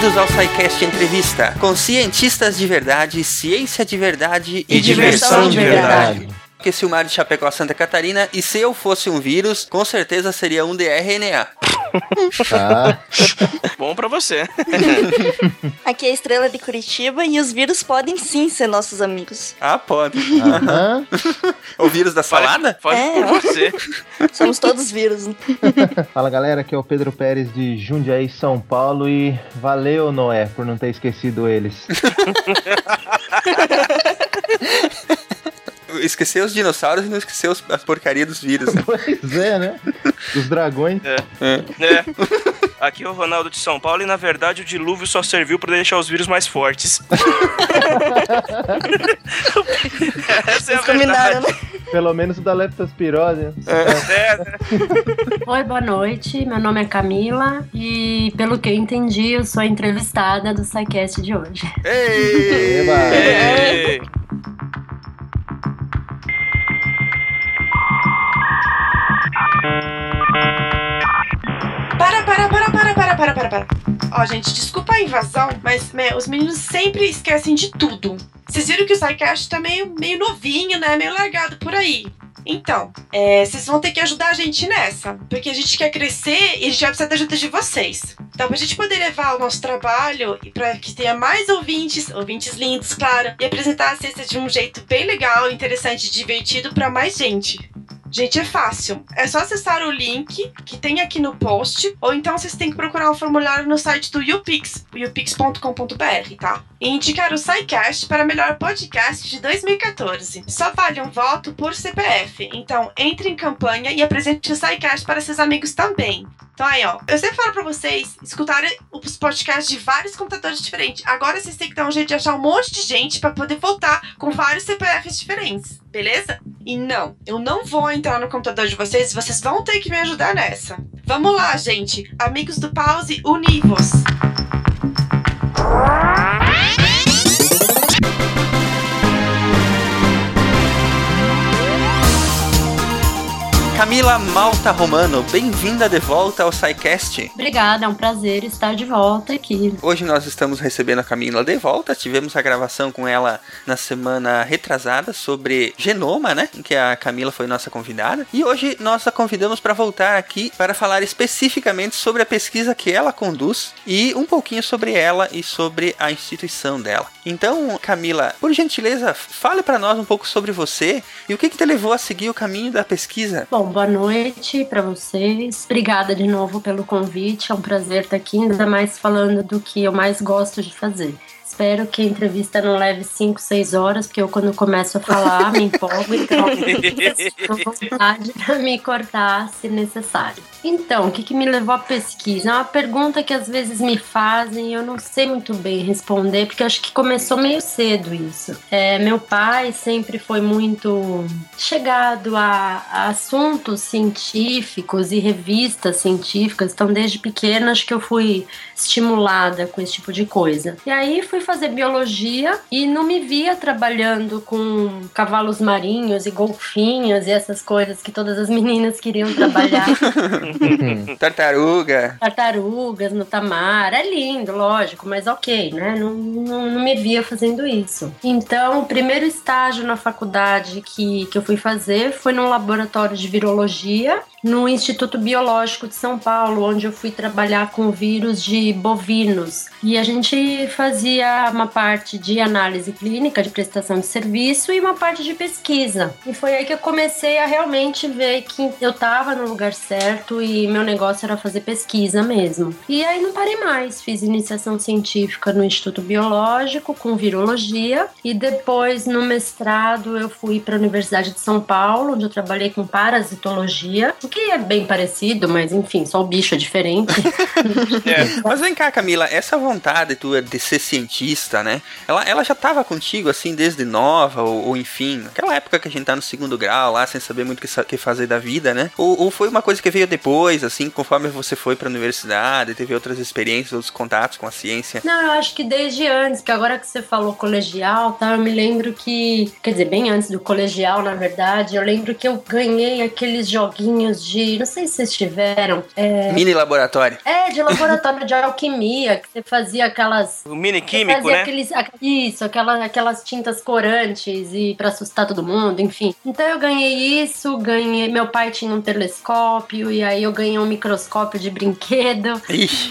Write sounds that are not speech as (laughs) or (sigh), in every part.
Bem-vindos ao SciCast Entrevista, com cientistas de verdade, ciência de verdade e, E diversão de verdade. Que se o mar de Chapecó, Santa Catarina, e se eu fosse um vírus, com certeza seria um de RNA. Tá. Bom pra você. Aqui é a Estrela de Curitiba e os vírus podem sim ser nossos amigos. Ah, pode. Aham. (laughs) o vírus da salada? Fale É. por você. (laughs) Somos todos vírus. (laughs) Fala galera, aqui é o Pedro Pérez de Jundiaí, São Paulo e valeu Noé por não ter esquecido eles. Esqueceu os dinossauros e não esqueceu os- as porcarias dos vírus. né? (laughs) pois é, né? Dos dragões. É. Aqui é o Ronaldo de São Paulo e na verdade o dilúvio só serviu pra deixar os vírus mais fortes. (laughs) Essa é a verdade. né? Pelo menos o da leptospirose. É, né? Oi, boa noite. Meu nome é Camila e, pelo que eu entendi, eu sou a entrevistada do SciCast de hoje. Ei! Eba. Ei. Para, para, para, para, para, para, para, para. Ó, gente, desculpa a invasão, mas meu, os meninos sempre esquecem de tudo. Vocês viram que o SciCast tá meio, meio novinho, né? Meio largado por aí. Então, é, vocês vão ter que ajudar a gente nessa. Porque a gente quer crescer e a gente vai precisar da ajuda de vocês. Então, pra gente poder levar o nosso trabalho e pra que tenha mais ouvintes, ouvintes lindos, claro, e apresentar a ciência de um jeito bem legal, interessante, divertido pra mais gente. Gente, é fácil. É só acessar o link que tem aqui no post, ou então vocês têm que procurar um formulário no site do YouPix, youpix.com.br, tá? E indicar o SciCast para melhor podcast de 2014. Só vale um voto por CPF, então entre em campanha e apresente o SciCast para seus amigos também. Então aí, ó, eu sempre falo pra vocês escutarem os podcasts de vários computadores diferentes. Agora vocês têm que dar um jeito de achar um monte de gente pra poder voltar com vários CPFs diferentes, beleza? E não, eu não vou entrar no computador de vocês, vocês vão ter que me ajudar nessa. Vamos lá, gente. Amigos do Pause, univos. Camila Malta Romano, bem-vinda de volta ao SciCast. Obrigada, é um prazer estar de volta aqui. Hoje nós estamos recebendo a Camila de volta. Tivemos a gravação com ela na semana retrasada sobre genoma, né? Em que a Camila foi nossa convidada. E hoje nós a convidamos para voltar aqui para falar especificamente sobre a pesquisa que ela conduz e um pouquinho sobre ela e sobre a instituição dela. Então, Camila, por gentileza, fale para nós um pouco sobre você e o que, que te levou a seguir o caminho da pesquisa. Bom, boa noite para vocês. Obrigada de novo pelo convite. É um prazer estar aqui, ainda mais falando do que eu mais gosto de fazer. Espero que a entrevista não leve 5, 6 horas, porque eu, quando começo a falar, me empolgo, então (laughs) estou vontade para me cortar se necessário. Então, o que, que me levou à pesquisa? É uma pergunta que às vezes me fazem e eu não sei muito bem responder, porque acho que começou meio cedo isso. É, meu pai sempre foi muito chegado a, a assuntos científicos e revistas científicas, então desde pequena acho que eu fui estimulada com esse tipo de coisa. E aí fui fazer biologia e não me via trabalhando com cavalos marinhos e golfinhos e essas coisas que todas as meninas queriam trabalhar. (laughs) Tartaruga. Tartarugas no tamar, é lindo, lógico, mas ok, né? Não, não, não me via fazendo isso. Então, o primeiro estágio na faculdade que, que eu fui fazer foi num laboratório de virologia no Instituto Biológico de São Paulo, onde eu fui trabalhar com vírus de bovinos. E a gente fazia uma parte de análise clínica, de prestação de serviço e uma parte de pesquisa. E foi aí que eu comecei a realmente ver que eu estava no lugar certo e meu negócio era fazer pesquisa mesmo. E aí não parei mais, fiz iniciação científica no Instituto Biológico com virologia e depois no mestrado eu fui para a Universidade de São Paulo, onde eu trabalhei com parasitologia, que é bem parecido, mas enfim, só o bicho é diferente. (laughs) É. Mas vem cá, Camila, essa vontade tua de ser cientista, né? Ela, ela já tava contigo, assim, desde nova, ou, ou enfim, naquela época que a gente tá no segundo grau lá, sem saber muito o que fazer da vida, né? Ou, ou foi uma coisa que veio depois, assim, conforme você foi pra universidade, teve outras experiências, outros contatos com a ciência? Não, eu acho que desde antes, que agora que você falou colegial, tá? Eu me lembro que, quer dizer, bem antes do colegial, na verdade, eu lembro que eu ganhei aqueles joguinhos de, não sei se vocês tiveram, é, Mini laboratório. é de laboratório de alquimia, que você fazia aquelas O mini químico, fazia né? aqueles- aqu- isso, aquela, aquelas tintas corantes e pra assustar todo mundo, enfim. Então eu ganhei isso, ganhei. Meu pai tinha um telescópio e aí eu ganhei um microscópio de brinquedo. Ixi,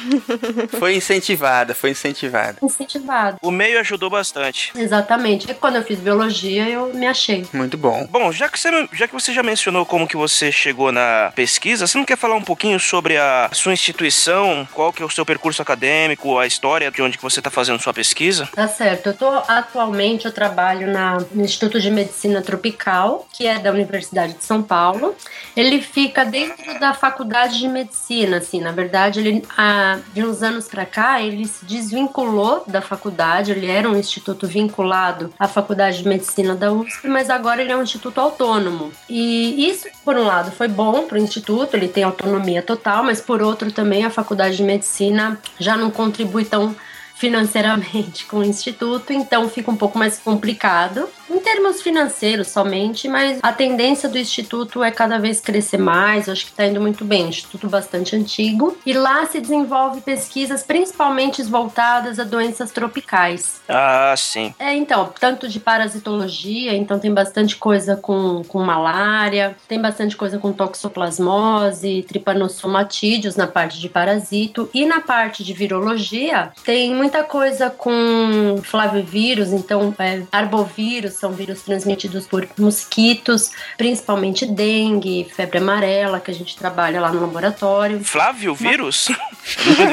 foi incentivada, foi incentivada. Incentivado. O meio ajudou bastante. Exatamente. E quando eu fiz biologia, eu me achei. Muito bom. Bom, já que, você, já que você já mencionou como que você chegou na pesquisa, você não quer falar um pouquinho sobre a sua instituição, qual que é o seu percurso acadêmico, a história de onde que você está fazendo sua pesquisa? Tá certo. Eu tô atualmente eu trabalho na, no Instituto de Medicina Tropical, que é da Universidade de São Paulo. Ele fica dentro da Faculdade de Medicina, assim. Na verdade, ele há, de uns anos para cá, ele se desvinculou da faculdade. Ele era um instituto vinculado à Faculdade de Medicina da USP, mas agora ele é um instituto autônomo. E isso, por um lado, foi bom para o instituto. Ele tem autonomia total, mas por outro também a Faculdade de Medicina já não contribui tão financeiramente com o instituto, então fica um pouco mais complicado em termos financeiros somente, mas a tendência do instituto é cada vez crescer mais, eu acho que está indo muito bem, um instituto bastante antigo, e lá se desenvolve pesquisas principalmente voltadas a doenças tropicais. Ah, sim. É, então, tanto de parasitologia, então tem bastante coisa com, com malária, tem bastante coisa com toxoplasmose, tripanossomatídeos na parte de parasito, e na parte de virologia tem muita coisa com flavivírus, então é, arbovírus, são vírus transmitidos por mosquitos, principalmente dengue, febre amarela, que a gente trabalha lá no laboratório. Flávio Vírus?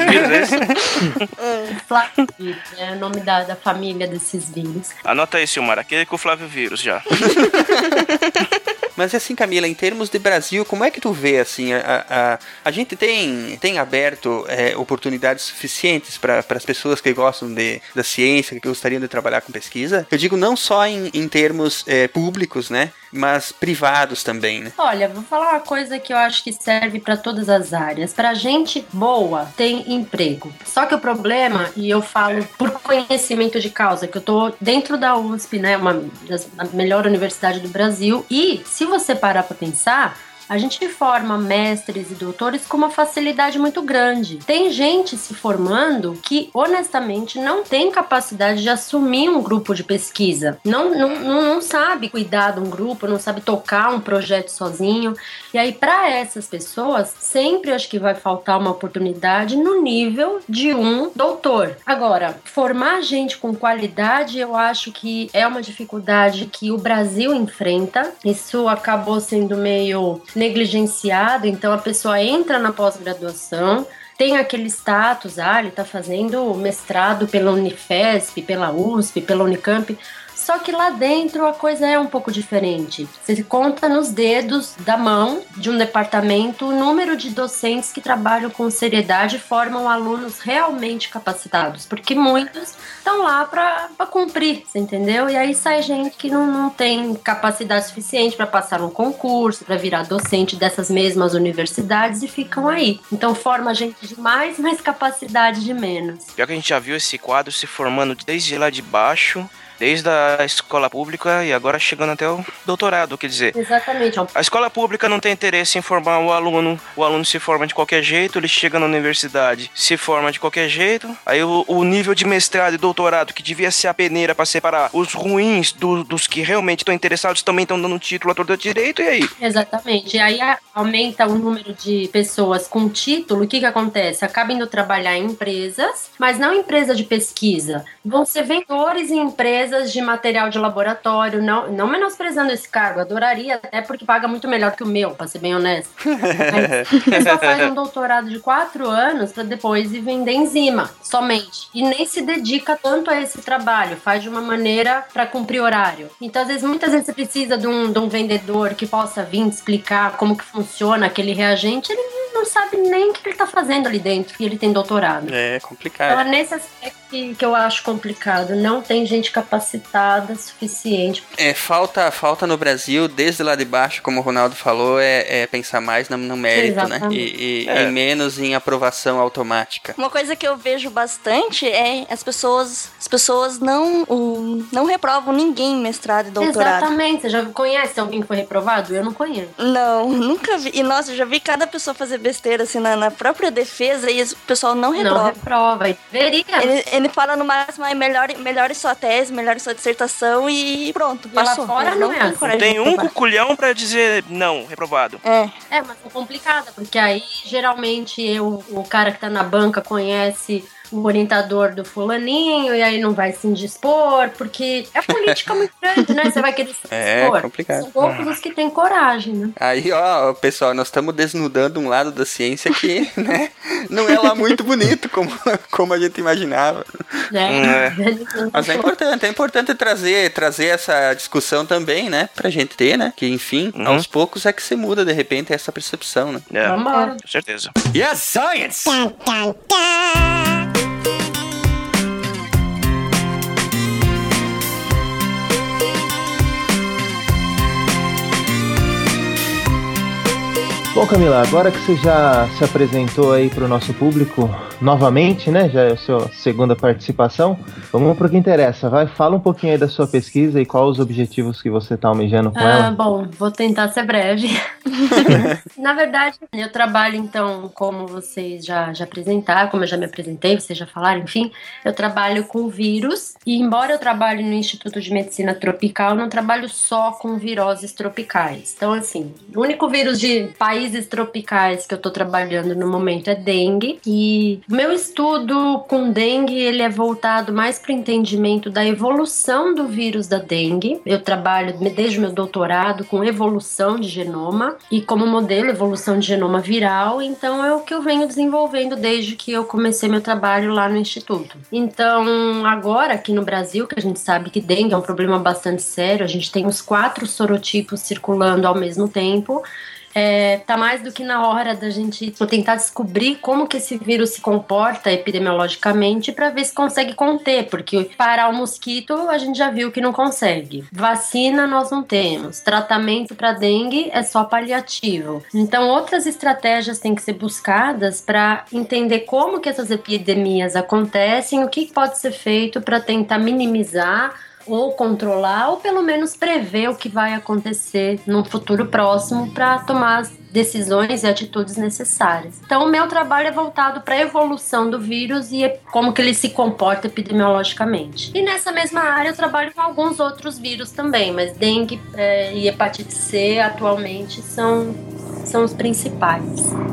Vírus esse? Flavivírus é o nome da, da família desses vírus. Anota aí, Silmar, aquele com o Flávio Vírus já. (laughs) Mas assim, Camila, em termos de Brasil, como é que tu vê assim? A, a, a gente tem, tem aberto é, oportunidades suficientes para as pessoas que gostam de, da ciência, que gostariam de trabalhar com pesquisa? Eu digo não só em, em termos é, públicos, né? Mas privados também, né? Olha, vou falar uma coisa que eu acho que serve para todas as áreas. Para gente boa, tem emprego. Só que o problema, e eu falo por conhecimento de causa, que eu tô dentro da USP, né, uma das melhor universidade do Brasil, e se você parar para pensar, a gente forma mestres e doutores com uma facilidade muito grande. Tem gente se formando que, honestamente, não tem capacidade de assumir um grupo de pesquisa. Não, não, não, sabe cuidar de um grupo, não sabe tocar um projeto sozinho. E aí, para essas pessoas, sempre acho que vai faltar uma oportunidade no nível de um doutor. Agora, formar gente com qualidade, eu acho que é uma dificuldade que o Brasil enfrenta. Isso acabou sendo meio negligenciado, então a pessoa entra na pós-graduação, tem aquele status, ah, ele está fazendo mestrado pela Unifesp, pela USP, pela Unicamp. Só que lá dentro a coisa é um pouco diferente. Você conta nos dedos da mão de um departamento o número de docentes que trabalham com seriedade e formam alunos realmente capacitados, porque muitos estão lá para cumprir, você entendeu? E aí sai gente que não, não tem capacidade suficiente para passar um concurso, para virar docente dessas mesmas universidades e ficam aí. Então forma gente de mais, mas capacidade de menos. Pior que a gente já viu esse quadro se formando desde lá de baixo, desde a escola pública e agora chegando até o doutorado, quer dizer. Exatamente. A escola pública não tem interesse em formar o aluno, o aluno se forma de qualquer jeito, ele chega na universidade, se forma de qualquer jeito, aí o, o nível de mestrado e doutorado, que devia ser a peneira para separar os ruins do, dos que realmente estão interessados, também estão dando título a todo direito, e aí? Exatamente. E aí aumenta o número de pessoas com título. O que, que acontece? Acaba indo trabalhar em empresas, mas não empresa de pesquisa. Vão ser vendedores em empresas de material de laboratório. Não, não menosprezando esse cargo, adoraria, até porque paga muito melhor que o meu, pra ser bem honesto. Mas pessoa (laughs) faz um doutorado de quatro anos para depois ir vender enzima, somente. E nem se dedica tanto a esse trabalho, faz de uma maneira para cumprir horário. Então, às vezes, muitas vezes você precisa de um, de um vendedor que possa vir explicar como que funciona aquele reagente, ele não sabe nem o que ele tá fazendo ali dentro, e ele tem doutorado. É Então, complicado. nesse aspecto, que, que eu acho complicado. Não tem gente capacitada suficiente. É, falta, falta no Brasil, desde lá de baixo, como o Ronaldo falou, é, é pensar mais no, no mérito, né? Exatamente. E, e- É. e menos em aprovação automática. Uma coisa que eu vejo bastante é as pessoas, as pessoas não, o- não reprovam ninguém em mestrado e doutorado. Exatamente. Você já conhece alguém que foi reprovado? Eu não conheço. Não, (laughs) nunca vi. E nossa, eu já vi cada pessoa fazer besteira assim na, na própria defesa e o pessoal não Não reprova. reprova. E Deveria. Ele, ele fala no máximo, ah, melhore, melhore sua tese, melhore sua dissertação e pronto, E lá passou. fora Ele não é tem assim. coragem de Tem um cuculhão pra dizer não, reprovado. É, É, mas é complicada, porque aí geralmente eu, o cara que tá na banca conhece o orientador do fulaninho e aí não vai se indispor, porque é política muito (laughs) grande, né? Você vai querer se É, indispor. complicado. São poucos os que têm coragem, né? Aí, ó, pessoal, nós estamos desnudando um lado da ciência que, (laughs) né, não é lá muito bonito como, como a gente imaginava. né? Mas é importante, é importante trazer, trazer essa discussão também, né, pra gente ter, né, que enfim, Uhum. aos poucos é que se muda de repente essa percepção, né. É, Vambora. com certeza. Yes, science! Bom, Camila, agora que você já se apresentou aí para o nosso público novamente, né? Já é a sua segunda participação. Vamos para o que interessa. Vai, fala um pouquinho aí da sua pesquisa e quais os objetivos que você está almejando com Ah, ela. bom, vou tentar ser breve. (laughs) Na verdade, eu trabalho então, como vocês já, já apresentaram, como eu já me apresentei, vocês já falaram, enfim, eu trabalho com vírus e embora eu trabalhe no Instituto de Medicina Tropical, eu não trabalho só com viroses tropicais. Então, assim, o único vírus de países tropicais que eu tô trabalhando no momento é dengue e meu estudo com dengue, ele é voltado mais para o entendimento da evolução do vírus da dengue. Eu trabalho desde meu doutorado com evolução de genoma e como modelo evolução de genoma viral, então é o que eu venho desenvolvendo desde que eu comecei meu trabalho lá no instituto. Então, agora aqui no Brasil, que a gente sabe que dengue é um problema bastante sério, a gente tem os quatro sorotipos circulando ao mesmo tempo. É, tá mais do que na hora da gente tentar descobrir como que esse vírus se comporta epidemiologicamente para ver se consegue conter, porque parar o mosquito a gente já viu que não consegue. Vacina nós não temos, tratamento para dengue é só paliativo. Então outras estratégias têm que ser buscadas para entender como que essas epidemias acontecem, o que pode ser feito para tentar minimizar ou controlar, ou pelo menos prever o que vai acontecer num futuro próximo para tomar as decisões e atitudes necessárias. Então, o meu trabalho é voltado para a evolução do vírus e como que ele se comporta epidemiologicamente. E nessa mesma área eu trabalho com alguns outros vírus também, mas dengue eh, e hepatite C atualmente são são os principais.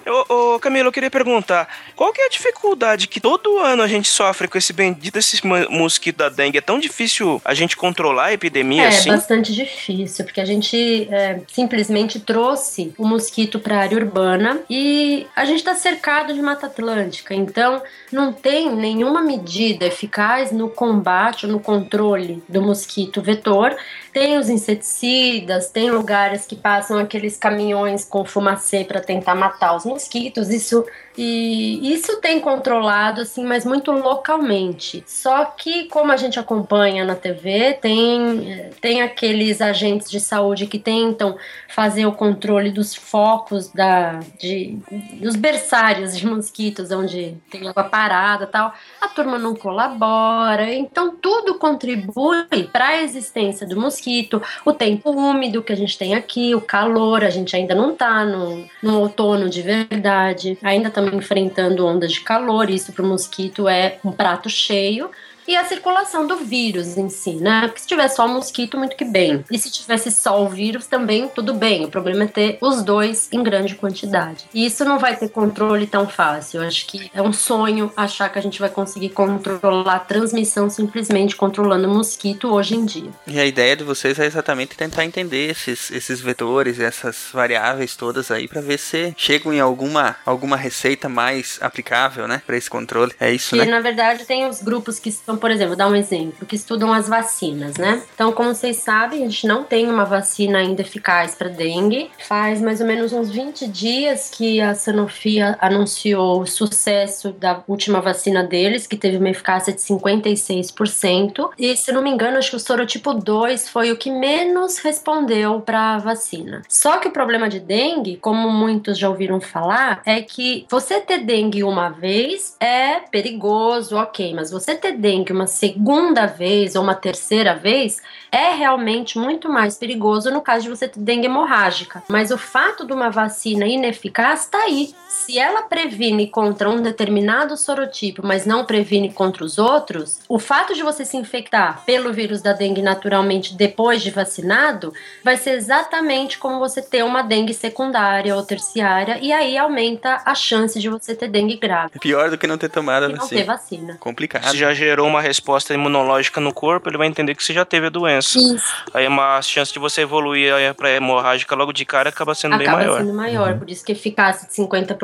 Ô, ô, Camilo, eu queria perguntar, qual que é a dificuldade que todo ano a gente sofre com esse bendito esse mo- mosquito da dengue? É tão difícil a gente controlar a epidemia É assim? bastante difícil, porque a gente é, simplesmente trouxe o mosquito para a área urbana e a gente está cercado de Mata Atlântica, então não tem nenhuma medida eficaz no combate ou no controle do mosquito vetor. Tem os inseticidas, tem lugares que passam aqueles caminhões com fumacê para tentar matar os mosquitos. Isso e isso tem controlado assim, mas muito localmente. Só que como a gente acompanha na TV, tem eh, tem aqueles agentes de saúde que tentam fazer o controle dos focos da de dos berçários de mosquitos onde tem água parada, tal. A turma não colabora, então tudo contribui para a existência do mosquito, o tempo úmido que a gente tem aqui, o calor, a gente ainda não tá no, no outono de verdade, ainda estamos enfrentando ondas de calor, isso para o mosquito é um prato cheio. E a circulação do vírus em si, né? Porque se tiver só mosquito, muito que bem. E se tivesse só o vírus, também tudo bem. O problema é ter os dois em grande quantidade. E isso não vai ter controle tão fácil. Eu acho que é um sonho achar que a gente vai conseguir controlar a transmissão simplesmente controlando o mosquito hoje em dia. E a ideia de vocês é exatamente tentar entender esses, esses vetores, essas variáveis todas aí, pra ver se chegam em alguma, alguma receita mais aplicável, né, pra esse controle. É isso, E né? na verdade tem os grupos que estão Então, por exemplo, dar um exemplo, que estudam as vacinas, né? Então, como vocês sabem, a gente não tem uma vacina ainda eficaz para dengue. Faz mais ou menos uns 20 dias que a Sanofi anunciou o sucesso da última vacina deles, que teve uma eficácia de 56%. E, se não me engano, acho que o sorotipo 2 foi o que menos respondeu para a vacina. Só que o problema de dengue, como muitos já ouviram falar, é que você ter dengue uma vez é perigoso, ok, mas você ter dengue uma segunda vez ou uma terceira vez é realmente muito mais perigoso no caso de você ter dengue hemorrágica. Mas o fato de uma vacina ineficaz está aí. Se ela previne contra um determinado sorotipo, mas não previne contra os outros, o fato de você se infectar pelo vírus da dengue naturalmente depois de vacinado vai ser exatamente como você ter uma dengue secundária ou terciária e aí aumenta a chance de você ter dengue grave. Pior do que não ter tomado a E não vacina. ter vacina. Complicado. Se já gerou uma resposta imunológica no corpo, ele vai entender que você já teve a doença. Isso. Aí uma chance de você evoluir pra hemorrágica logo de cara acaba sendo bem Acaba maior. sendo maior, por isso que eficácia de 50%,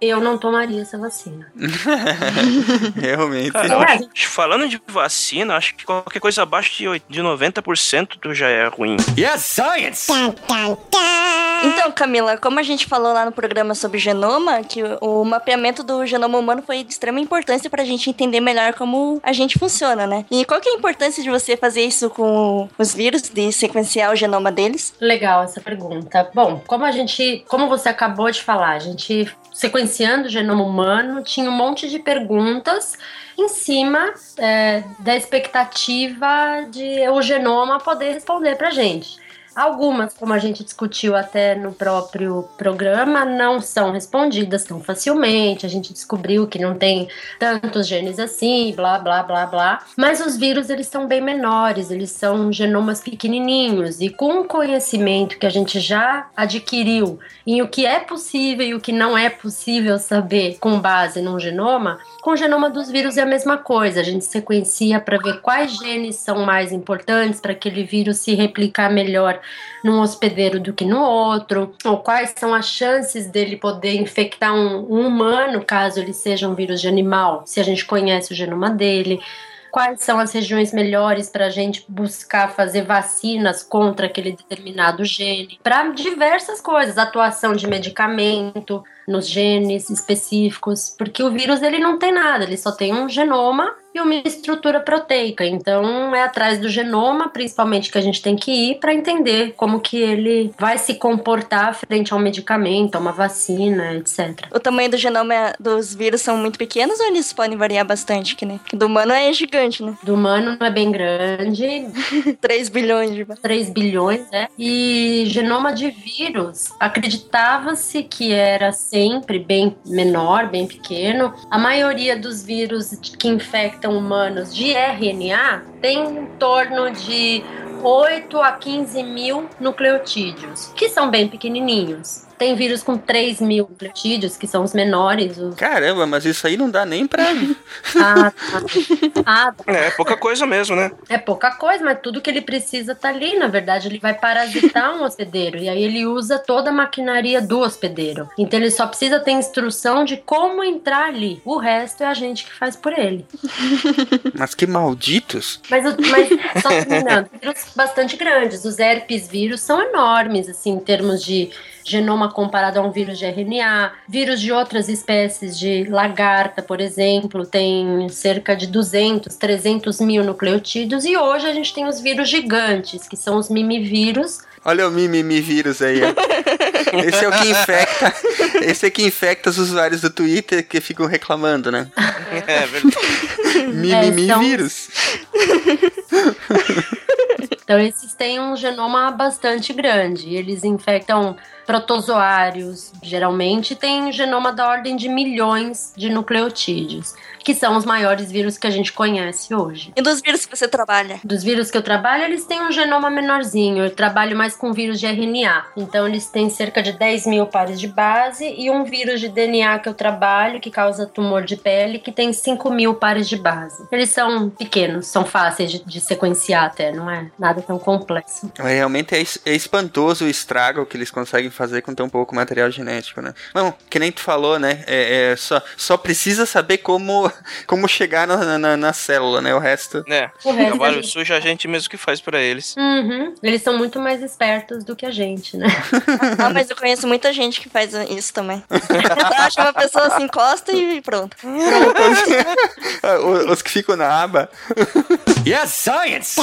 eu não tomaria essa vacina. (laughs) Realmente. Cara, É, a acho- falando de vacina, acho que qualquer coisa abaixo de, oit- de 90% tu já é ruim. Yes, science! Então, Camila, como a gente falou lá no programa sobre genoma, que o mapeamento do genoma humano foi de extrema importância pra gente entender melhor como a gente funciona, né? E qual que é a importância de você fazer isso com os vírus, de sequenciar o genoma deles? Legal essa pergunta. Bom, como a gente, como você acabou de falar, a gente sequenciando o genoma humano tinha um monte de perguntas em cima é, da expectativa de o genoma poder responder pra gente. Algumas, como a gente discutiu até no próprio programa, não são respondidas tão facilmente. A gente descobriu que não tem tantos genes assim, blá, blá, blá, blá. Mas os vírus, eles são bem menores, eles são genomas pequenininhos. E com o conhecimento que a gente já adquiriu em o que é possível e o que não é possível saber com base num genoma, com o genoma dos vírus é a mesma coisa. A gente sequencia para ver quais genes são mais importantes para aquele vírus se replicar melhor num hospedeiro do que no outro, ou quais são as chances dele poder infectar um, um humano caso ele seja um vírus de animal, se a gente conhece o genoma dele. Quais são as regiões melhores para a gente buscar fazer vacinas contra aquele determinado gene? Para diversas coisas, atuação de medicamento nos genes específicos, porque o vírus ele não tem nada, ele só tem um genoma e uma estrutura proteica. Então é atrás do genoma, principalmente, que a gente tem que ir para entender como que ele vai se comportar frente a um medicamento, a uma vacina, etc. O tamanho do genoma dos vírus são muito pequenos ou eles podem variar bastante? Que, né? do humano é gigante, né? Do humano é bem grande, (laughs) 3 bilhões de. 3 bilhões, né? E genoma de vírus, acreditava-se que era sempre bem menor, bem pequeno. A maioria dos vírus que infectam humanos de RNA tem em torno de 8 a 15 mil nucleotídeos, que são bem pequenininhos. Tem vírus com 3 mil nucleotídeos, que são os menores. Os... Caramba, mas isso aí não dá nem pra. Ah, tá. Ah, (laughs) É, pouca coisa mesmo, né? É pouca coisa, mas tudo que ele precisa tá ali. Na verdade, ele vai parasitar um hospedeiro. E aí ele usa toda a maquinaria do hospedeiro. Então ele só precisa ter instrução de como entrar ali. O resto é a gente que faz por ele. (laughs) Mas que malditos! Mas, mas só terminando, vírus bastante grandes. Os herpes vírus são enormes, assim, em termos de genoma comparado a um vírus de RNA. Vírus de outras espécies de lagarta, por exemplo, tem cerca de 200, 300 mil nucleotídeos. E hoje a gente tem os vírus gigantes, que são os mimivírus. Olha o mimimi vírus aí, ó. (laughs) Esse é o que infecta. Esse é que infecta os usuários do Twitter que ficam reclamando, né? É verdade. (laughs) Mimimi são- vírus. (laughs) Então, esses têm um genoma bastante grande. Eles infectam protozoários, geralmente um genoma da ordem de milhões de nucleotídeos, que são os maiores vírus que a gente conhece hoje. E dos vírus que você trabalha? Dos vírus que eu trabalho, eles têm um genoma menorzinho. Eu trabalho mais com vírus de RNA. Então, eles têm cerca de 10 mil pares de base e um vírus de DNA que eu trabalho, que causa tumor de pele, que tem 5 mil pares de base. Eles são pequenos, são fáceis de, de sequenciar até, não é nada tão complexo. Mas realmente é, es- é espantoso o estrago que eles conseguem fazer com tão pouco material genético, né? Não, que nem tu falou, né? É, é só, só precisa saber como, como chegar na, na, na célula, né? O resto. É, O resto trabalho gente- sujo a gente mesmo que faz pra eles. Uhum. Eles são muito mais espertos do que a gente, né? Ah, mas eu conheço muita gente que faz isso também. (laughs) Acha uma pessoa se encosta e pronto. Os, (laughs) os que ficam na aba. Yes, science!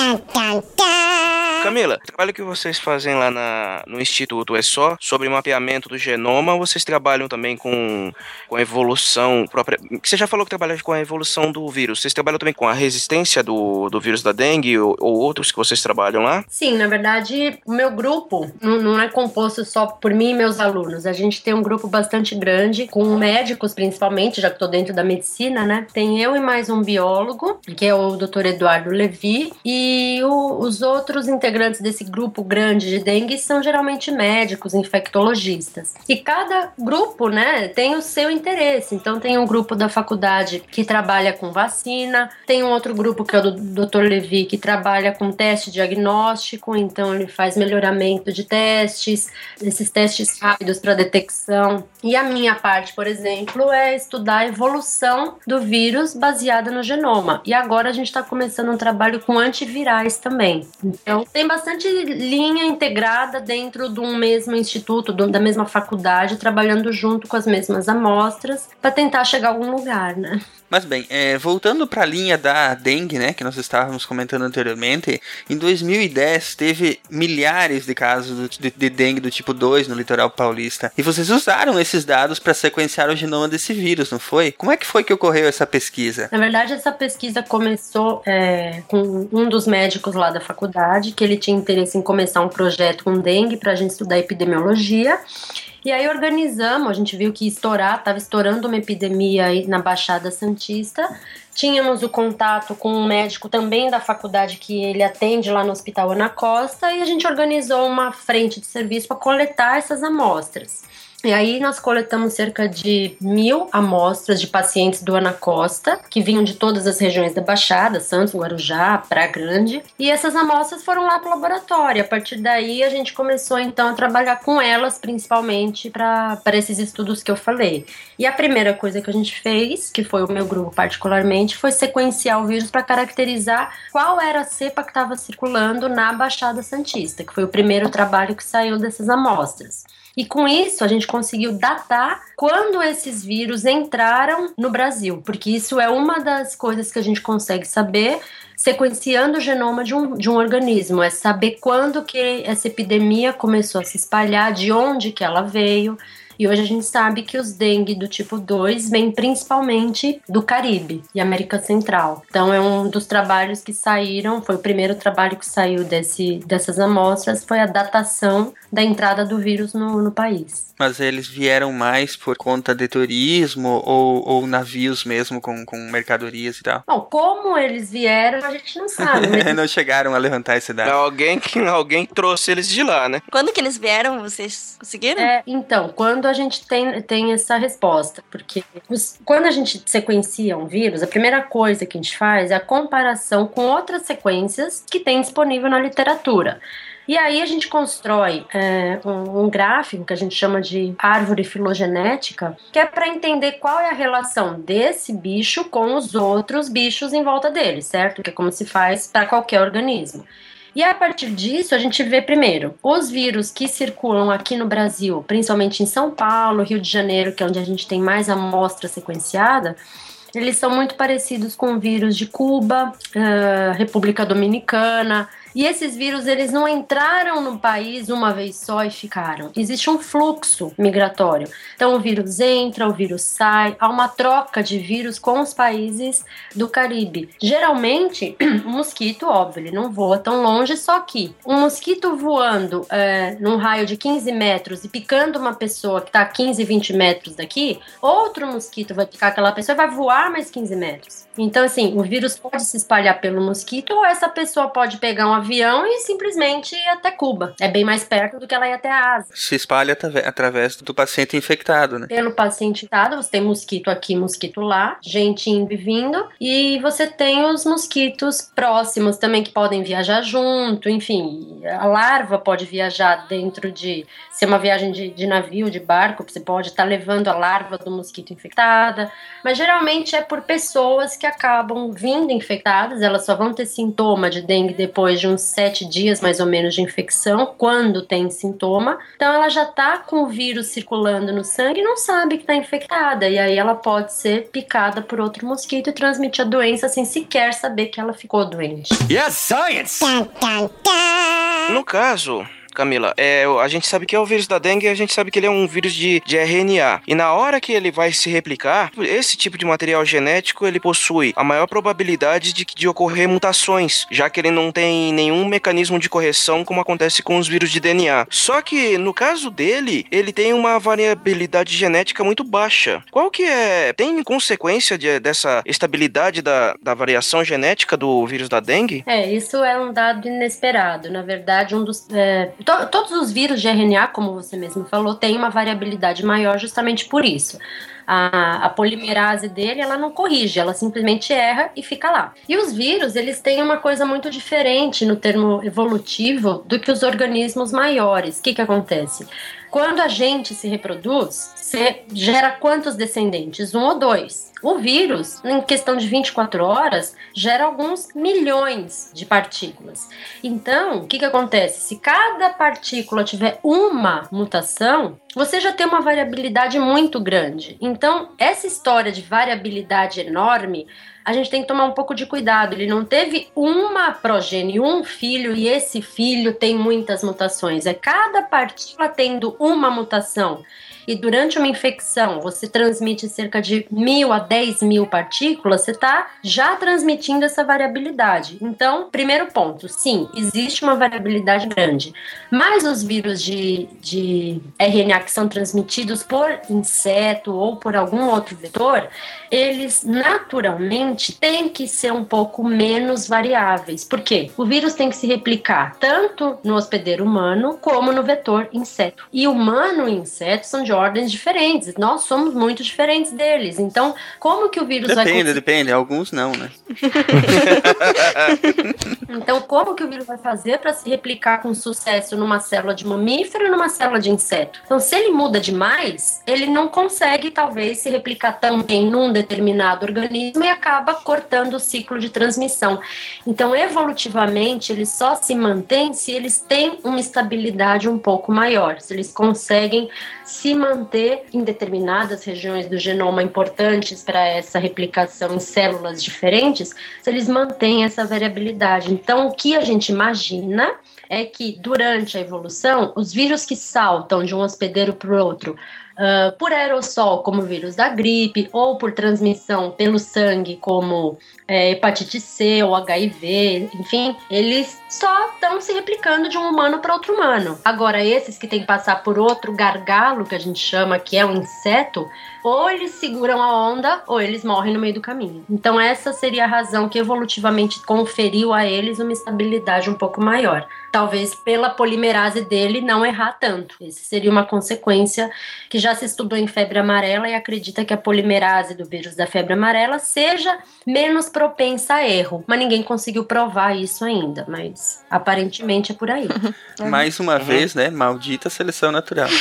Camila, o trabalho que vocês fazem lá na- no Instituto é só sobre mapeamento do genoma ou vocês trabalham também com, com a evolução própria? Você já falou que trabalha com a evolução do vírus. Vocês trabalham também com a resistência do, do vírus da dengue ou, ou outros que vocês trabalham lá? Sim, na verdade, o meu grupo não, não é composto só por mim e meus alunos. A gente tem um grupo bastante grande, com médicos principalmente, já que estou dentro da medicina, né? Tem eu e mais um biólogo, que é o Dr. Eduardo Levi, e o- os outros integrantes desse grupo grande de dengue são geralmente médicos, infectologistas. E cada grupo, né, tem o seu interesse. Então, tem um grupo da faculdade que trabalha com vacina, tem um outro grupo que é o do Dr. Levi, que trabalha com teste diagnóstico, então ele faz melhoramento de testes, esses testes rápidos para detecção. E a minha parte, por exemplo, é estudar a evolução do vírus baseada no genoma. E agora a gente está começando um trabalho com antivirais também. Então, tem bastante linha integrada dentro de um mesmo instituto, da mesma faculdade, trabalhando junto com as mesmas amostras para tentar chegar a algum lugar, né? Mas bem, é, voltando para a linha da dengue, né, que nós estávamos comentando anteriormente, em 2010 teve milhares de casos de, de dengue do tipo 2 no litoral paulista. E vocês usaram esses dados para sequenciar o genoma desse vírus, não foi? Como é que foi que ocorreu essa pesquisa? Na verdade, essa pesquisa começou é, com um dos médicos lá da faculdade, que ele tinha interesse em começar um projeto com dengue para a gente estudar epidemiologia. E aí organizamos, a gente viu que estourar, estava estourando uma epidemia aí na Baixada Santista. Tínhamos o contato com um médico também da faculdade que ele atende lá no Hospital Ana Costa e a gente organizou uma frente de serviço para coletar essas amostras. E aí nós coletamos cerca de mil amostras de pacientes do Ana Costa, que vinham de todas as regiões da Baixada, Santos, Guarujá, Praia Grande. E essas amostras foram lá para o laboratório. A partir daí a gente começou então a trabalhar com elas, principalmente para esses estudos que eu falei. E a primeira coisa que a gente fez, que foi o meu grupo particularmente, foi sequenciar o vírus para caracterizar qual era a cepa que estava circulando na Baixada Santista, que foi o primeiro trabalho que saiu dessas amostras. E com isso a gente conseguiu datar quando esses vírus entraram no Brasil, porque isso é uma das coisas que a gente consegue saber sequenciando o genoma de um, de um organismo, é saber quando que essa epidemia começou a se espalhar, de onde que ela veio. E hoje a gente sabe que os dengue do tipo 2 vêm principalmente do Caribe e América Central. Então é um dos trabalhos que saíram, foi o primeiro trabalho que saiu desse, dessas amostras, foi a datação da entrada do vírus no, no país. Mas eles vieram mais por conta de turismo ou, ou navios mesmo com, com mercadorias e tal? Bom, como eles vieram, a gente não sabe. mas (laughs) não chegaram a levantar esse dado. Alguém que alguém trouxe eles de lá, né? Quando que eles vieram, vocês conseguiram? É, então, quando a gente tem, tem essa resposta, porque os- quando a gente sequencia um vírus, a primeira coisa que a gente faz é a comparação com outras sequências que tem disponível na literatura. E aí a gente constrói é, um, um gráfico que a gente chama de árvore filogenética, que é para entender qual é a relação desse bicho com os outros bichos em volta dele, certo? Que é como se faz para qualquer organismo. E a partir disso, a gente vê primeiro os vírus que circulam aqui no Brasil, principalmente em São Paulo, Rio de Janeiro, que é onde a gente tem mais amostra sequenciada. Eles são muito parecidos com vírus de Cuba, ah, República Dominicana. E esses vírus, eles não entraram no país uma vez só e ficaram. Existe um fluxo migratório. Então, o vírus entra, o vírus sai, há uma troca de vírus com os países do Caribe. Geralmente, o (clears throat) mosquito, óbvio, ele não voa tão longe, só que um mosquito voando é, num raio de 15 metros e picando uma pessoa que está a 15, 20 metros daqui, outro mosquito vai picar aquela pessoa e vai voar mais 15 metros. Então, assim, o vírus pode se espalhar pelo mosquito ou essa pessoa pode pegar um avião e simplesmente ir até Cuba. É bem mais perto do que ela ir até a Ásia. Se espalha através do paciente infectado, né? Pelo paciente infectado, você tem mosquito aqui, mosquito lá, gente indo e vindo, e você tem os mosquitos próximos também que podem viajar junto, enfim, a larva pode viajar dentro de, se é uma viagem de, de navio, de barco, você pode estar levando a larva do mosquito infectada, mas geralmente é por pessoas que acabam vindo infectadas, elas só vão ter sintoma de dengue depois de uns sete dias mais ou menos de infecção, quando tem sintoma, então ela já tá com o vírus circulando no sangue e não sabe que tá infectada. E aí ela pode ser picada por outro mosquito e transmitir a doença sem sequer saber que ela ficou doente. Yes, science! No caso, Camila, é, a gente sabe que é o vírus da dengue e a gente sabe que ele é um vírus de, de RNA. E na hora que ele vai se replicar, esse tipo de material genético ele possui a maior probabilidade de, de ocorrer mutações, já que ele não tem nenhum mecanismo de correção como acontece com os vírus de DNA. Só que no caso dele, ele tem uma variabilidade genética muito baixa. Qual que é? Tem consequência de- dessa estabilidade da, da variação genética do vírus da dengue? É, isso é um dado inesperado. Na verdade, um dos. é, to- todos os vírus de RNA, como você mesmo falou, tem uma variabilidade maior justamente por isso. A, a polimerase dele, ela não corrige, ela simplesmente erra e fica lá. E os vírus, eles têm uma coisa muito diferente no termo evolutivo do que os organismos maiores. O que que acontece? Quando a gente se reproduz, você gera quantos descendentes? Um ou dois. O vírus, em questão de 24 horas, gera alguns milhões de partículas. Então, o que, que acontece? Se cada partícula tiver uma mutação, você já tem uma variabilidade muito grande. Então, essa história de variabilidade enorme, a gente tem que tomar um pouco de cuidado. Ele não teve uma progênie, um filho, e esse filho tem muitas mutações. É cada partícula tendo uma mutação. E durante uma infecção, você transmite cerca de mil a dez mil partículas, você está já transmitindo essa variabilidade. Então, primeiro ponto, sim, existe uma variabilidade grande. Mas os vírus de, de RNA que são transmitidos por inseto ou por algum outro vetor, eles naturalmente têm que ser um pouco menos variáveis. Por quê? O vírus tem que se replicar tanto no hospedeiro humano como no vetor inseto. E humano e inseto são de ordens diferentes. Nós somos muito diferentes deles. Então, como que o vírus vai Depende, depende. Alguns não, né? (laughs) Então, como que o vírus vai fazer para se replicar com sucesso numa célula de mamífero e numa célula de inseto? Então, se ele muda demais, ele não consegue, talvez, se replicar tão bem num determinado organismo e acaba cortando o ciclo de transmissão. Então, evolutivamente, eles só se mantêm se eles têm uma estabilidade um pouco maior, se eles conseguem se manter em determinadas regiões do genoma importantes para essa replicação em células diferentes, se eles mantêm essa variabilidade. Então, o que a gente imagina é que durante a evolução, os vírus que saltam de um hospedeiro para o outro, ah, por aerossol, como vírus da gripe, ou por transmissão pelo sangue, como é, hepatite C ou HIV, enfim, eles só estão se replicando de um humano para outro humano. Agora, esses que têm que passar por outro gargalo, que a gente chama que é o inseto, ou eles seguram a onda ou eles morrem no meio do caminho. Então, essa seria a razão que evolutivamente conferiu a eles uma estabilidade um pouco maior. Talvez pela polimerase dele não errar tanto. Essa seria uma consequência que já se estudou em febre amarela e acredita que a polimerase do vírus da febre amarela seja menos propensa a erro. Mas ninguém conseguiu provar isso ainda. Mas aparentemente é por aí. (laughs) Mais uma vez, né? Maldita seleção natural. (laughs)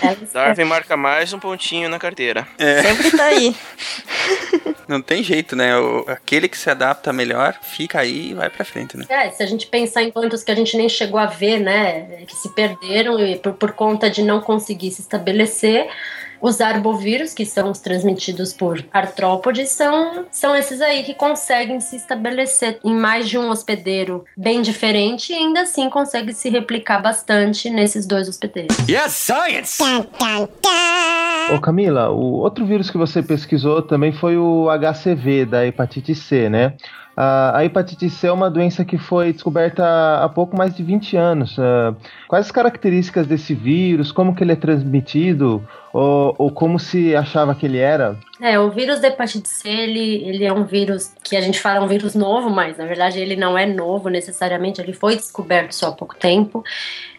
É, (laughs) Darwin marca mais um pontinho na carteira. Sempre tá aí. (laughs) Não tem jeito, né? O- aquele que se adapta melhor fica aí e vai pra frente, né? É, se a gente pensar em quantos que a gente nem chegou a ver, né, que se perderam e por, por conta de não conseguir se estabelecer, os arbovírus, que são os transmitidos por artrópodes, são, são esses aí que conseguem se estabelecer em mais de um hospedeiro bem diferente e ainda assim conseguem se replicar bastante nesses dois hospedeiros. Yes, science! Ô Camila, o outro vírus que você pesquisou também foi o HCV, da hepatite C, né? A, hepatite C é uma doença que foi descoberta há pouco mais de 20 anos. Uh, quais as características desse vírus? Como que ele é transmitido? Ou, ou, como se achava que ele era? É, o vírus da hepatite C, ele, ele é um vírus que a gente fala um vírus novo, mas na verdade ele não é novo necessariamente, ele foi descoberto só há pouco tempo.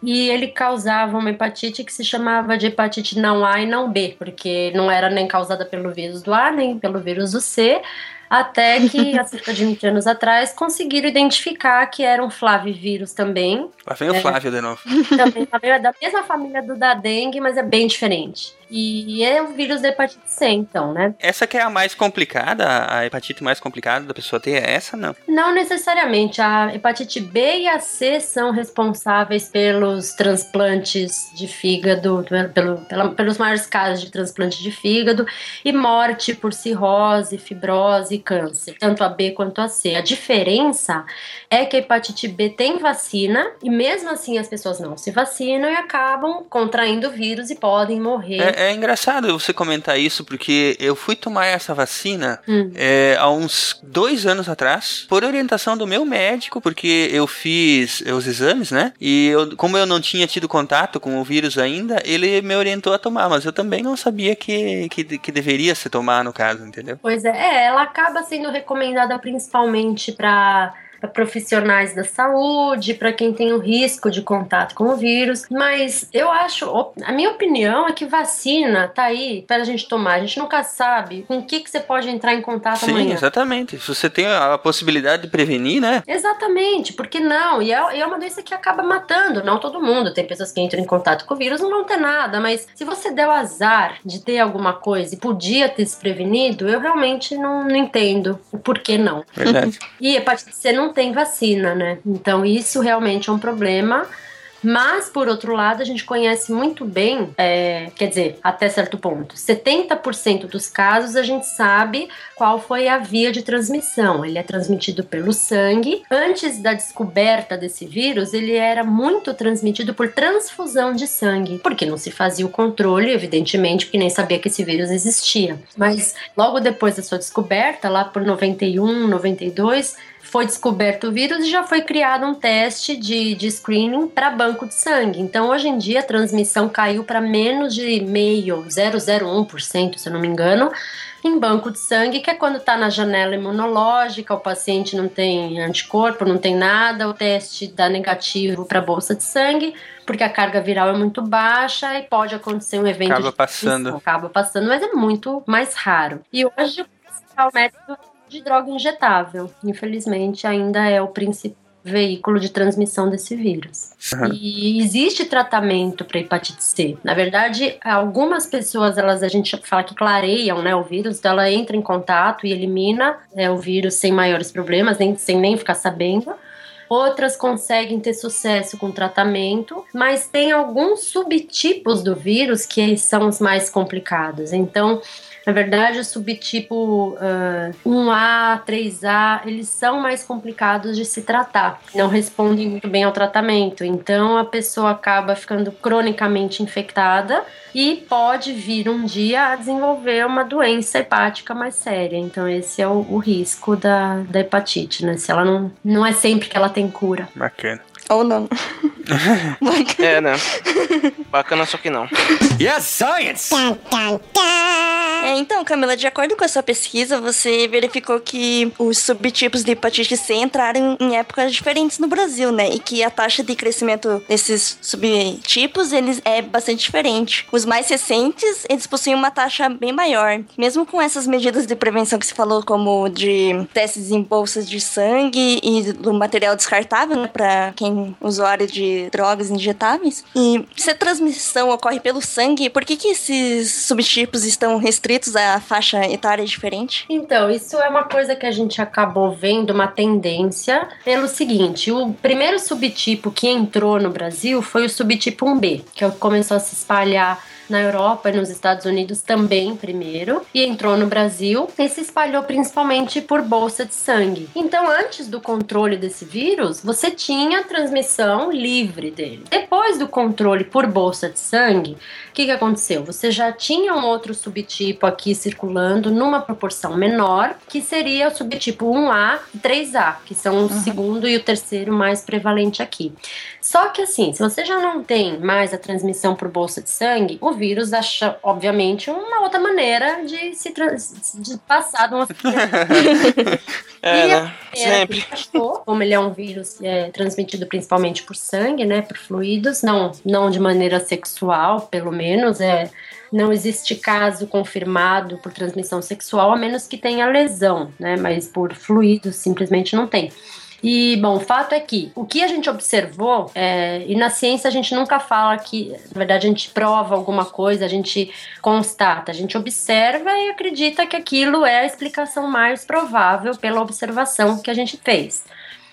E ele causava uma hepatite que se chamava de hepatite não A e não B, porque não era nem causada pelo vírus do A, nem pelo vírus do C, até que, há cerca de 20 anos atrás, conseguiram identificar que era um flavivírus também. Lá vem o É. Flávio de novo. Também é da mesma família do da dengue, mas é bem diferente. E é o vírus da hepatite C, então, né? Essa que é a mais complicada, a hepatite mais complicada da pessoa ter é essa, não? Não necessariamente. A hepatite B e a C são responsáveis pelos transplantes de fígado, pelo, pela- pelos maiores casos de transplante de fígado e morte por cirrose, fibrose e câncer, tanto a B quanto a C. A diferença é que a hepatite B tem vacina e mesmo assim as pessoas não se vacinam e acabam contraindo o vírus e podem morrer. É, é engraçado você comentar isso, porque eu fui tomar essa vacina Hum. é, há uns dois anos atrás, por orientação do meu médico, porque eu fiz os exames, né? E eu- como eu não tinha tido contato com o vírus ainda, ele me orientou a tomar, mas eu também não sabia que, que, que deveria se tomar, no caso, entendeu? Pois é, é, ela acaba sendo recomendada principalmente para profissionais da saúde, para quem tem o risco de contato com o vírus, mas eu acho, a minha opinião é que vacina tá aí para a gente tomar. A gente nunca sabe com o que, que você pode entrar em contato Sim, amanhã. exatamente. Se você tem a possibilidade de prevenir, né? Exatamente, porque não? E é, é uma doença que acaba matando, não todo mundo. Tem pessoas que entram em contato com o vírus não vão ter nada, mas se você der o azar de ter alguma coisa e podia ter se prevenido, eu realmente não, não entendo o porquê não. Verdade. (laughs) E hepatite C não tem vacina, né? Então isso realmente é um problema. Mas, por outro lado, a gente conhece muito bem, é, quer dizer, até certo ponto, 70% dos casos a gente sabe qual foi a via de transmissão. Ele é transmitido pelo sangue. Antes da descoberta desse vírus, ele era muito transmitido por transfusão de sangue, porque não se fazia o controle, evidentemente, porque nem sabia que esse vírus existia. Mas logo depois da sua descoberta, lá por 91, 92, foi descoberto o vírus e já foi criado um teste de, de screening para banco de sangue. Então, hoje em dia, a transmissão caiu para menos de meio, 0,01%, se eu não me engano, em banco de sangue, que é quando está na janela imunológica, o paciente não tem anticorpo, não tem nada, o teste dá negativo para a bolsa de sangue, porque a carga viral é muito baixa e pode acontecer um evento Acaba de passando. transmissão. Acaba passando, mas é muito mais raro. E hoje o principal método de droga injetável. Infelizmente, ainda é o principal veículo de transmissão desse vírus. Uhum. E existe tratamento para hepatite C. Na verdade, algumas pessoas, elas a gente fala que clareiam, né, o vírus, então ela entra em contato e elimina é, o vírus sem maiores problemas, nem, sem nem ficar sabendo. Outras conseguem ter sucesso com tratamento, mas tem alguns subtipos do vírus que são os mais complicados. Então, na verdade, o subtipo ah, 1A, 3A, eles são mais complicados de se tratar. Não respondem muito bem ao tratamento. Então, a pessoa acaba ficando cronicamente infectada e pode vir um dia a desenvolver uma doença hepática mais séria. Então, esse é o, o risco da, da hepatite, né? Se ela não, não é sempre que ela tem cura. Bacana. Ou não. (laughs) É, né? Bacana, só que não. Yes, science! É, então, Camila, de acordo com a sua pesquisa, você verificou que os subtipos de hepatite C entraram em épocas diferentes no Brasil, né? E que a taxa de crescimento desses subtipos eles é bastante diferente. Os mais recentes, eles possuem uma taxa bem maior. Mesmo com essas medidas de prevenção que você falou, como de testes em bolsas de sangue e do material descartável, né, para quem usuário de drogas injetáveis. E se a transmissão ocorre pelo sangue, por que que esses subtipos estão restritos à faixa etária diferente? Então, isso é uma coisa que a gente acabou vendo uma tendência pelo seguinte: o primeiro subtipo que entrou no Brasil foi o subtipo 1B, que é que começou a se espalhar na Europa e nos Estados Unidos também primeiro, e entrou no Brasil e se espalhou principalmente por bolsa de sangue. Então, antes do controle desse vírus, você tinha transmissão livre dele. Depois do controle por bolsa de sangue, o que, que aconteceu? Você já tinha um outro subtipo aqui circulando numa proporção menor, que seria o subtipo 1A e 3A, que são o segundo e o terceiro mais prevalente aqui. Só que assim, se você já não tem mais a transmissão por bolsa de sangue, o vírus acha, obviamente, uma outra maneira de se de passar de uma (laughs) É, né? Sempre. achou, como ele é um vírus é, transmitido principalmente por sangue, né, por fluidos, não, não de maneira sexual, pelo menos, é, não existe caso confirmado por transmissão sexual, a menos que tenha lesão, né, mas por fluidos simplesmente não tem. E, bom, o fato é que o que a gente observou, é, e na ciência a gente nunca fala que, na verdade, a gente prova alguma coisa, a gente constata, a gente observa e acredita que aquilo é a explicação mais provável pela observação que a gente fez.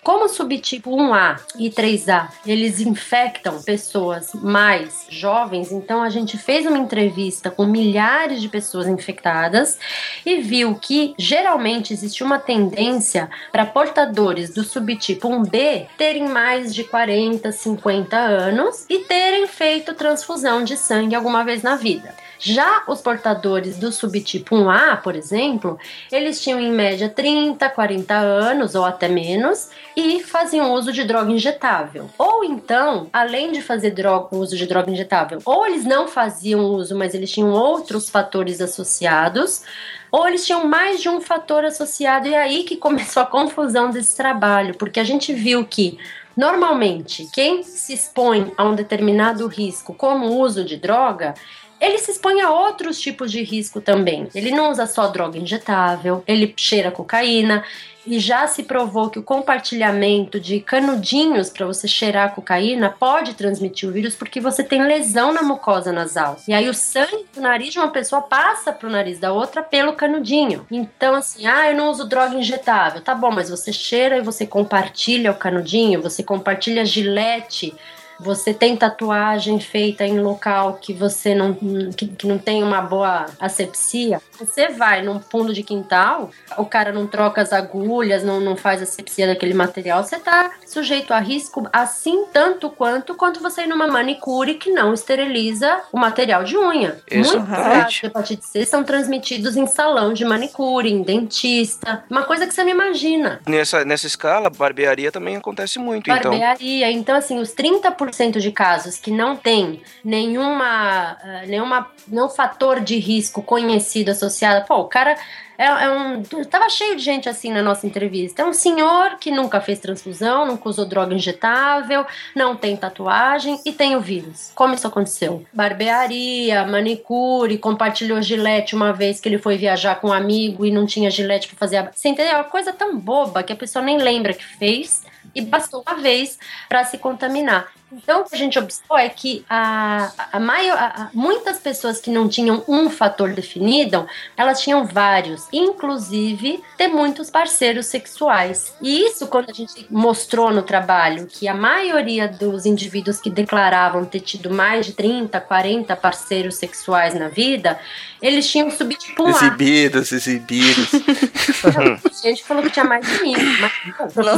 Como o subtipo 1A e 3A, eles infectam pessoas mais jovens, então a gente fez uma entrevista com milhares de pessoas infectadas e viu que geralmente existe uma tendência para portadores do subtipo 1B terem mais de 40, 50 anos e terem feito transfusão de sangue alguma vez na vida. Já os portadores do subtipo 1A, por exemplo, eles tinham em média 30, 40 anos ou até menos e faziam uso de droga injetável. Ou então, além de fazer droga, uso de droga injetável, ou eles não faziam uso, mas eles tinham outros fatores associados, ou eles tinham mais de um fator associado, e é aí que começou a confusão desse trabalho, porque a gente viu que Normalmente, quem se expõe a um determinado risco, como o uso de droga, ele se expõe a outros tipos de risco também. Ele não usa só droga injetável, ele cheira cocaína. E já se provou que o compartilhamento de canudinhos para você cheirar cocaína pode transmitir o vírus porque você tem lesão na mucosa nasal. E aí o sangue do nariz de uma pessoa passa pro nariz da outra pelo canudinho. Então, assim, ah, eu não uso droga injetável. Tá bom, mas você cheira e você compartilha o canudinho, você compartilha gilete você tem tatuagem feita em local que você não que, que, não tem uma boa asepsia, você vai num fundo de quintal, o cara não troca as agulhas, não, não faz asepsia daquele material, você tá sujeito a risco assim tanto quanto quanto você ir numa manicure que não esteriliza o material de unha. Muitos casos de hepatite C são transmitidos em salão de manicure, em dentista, uma coisa que você não imagina. Nessa, nessa escala, barbearia também acontece muito, barbearia. então. Então, assim, os 30% de casos que não tem nenhuma, uh, nenhuma, nenhum fator de risco conhecido associado. Pô, o cara é, é, um. Tava cheio de gente assim na nossa entrevista. É um senhor que nunca fez transfusão, nunca usou droga injetável, não tem tatuagem e tem o vírus. Como isso aconteceu? Barbearia, manicure, compartilhou gilete uma vez que ele foi viajar com um amigo e não tinha gilete para fazer a. Você entendeu? É uma coisa tão boba que a pessoa nem lembra que fez e bastou uma vez para se contaminar. Então, o que a gente observou é que a, a, maior, a, muitas pessoas que não tinham um fator definido, elas tinham vários, inclusive ter muitos parceiros sexuais. E isso, quando a gente mostrou no trabalho que a maioria dos indivíduos que declaravam ter tido mais de 30, 40 parceiros sexuais na vida, eles tinham subtipo 1A. Exibidos, exibidos. (laughs) a gente falou que tinha mais de mil, mas (laughs) não,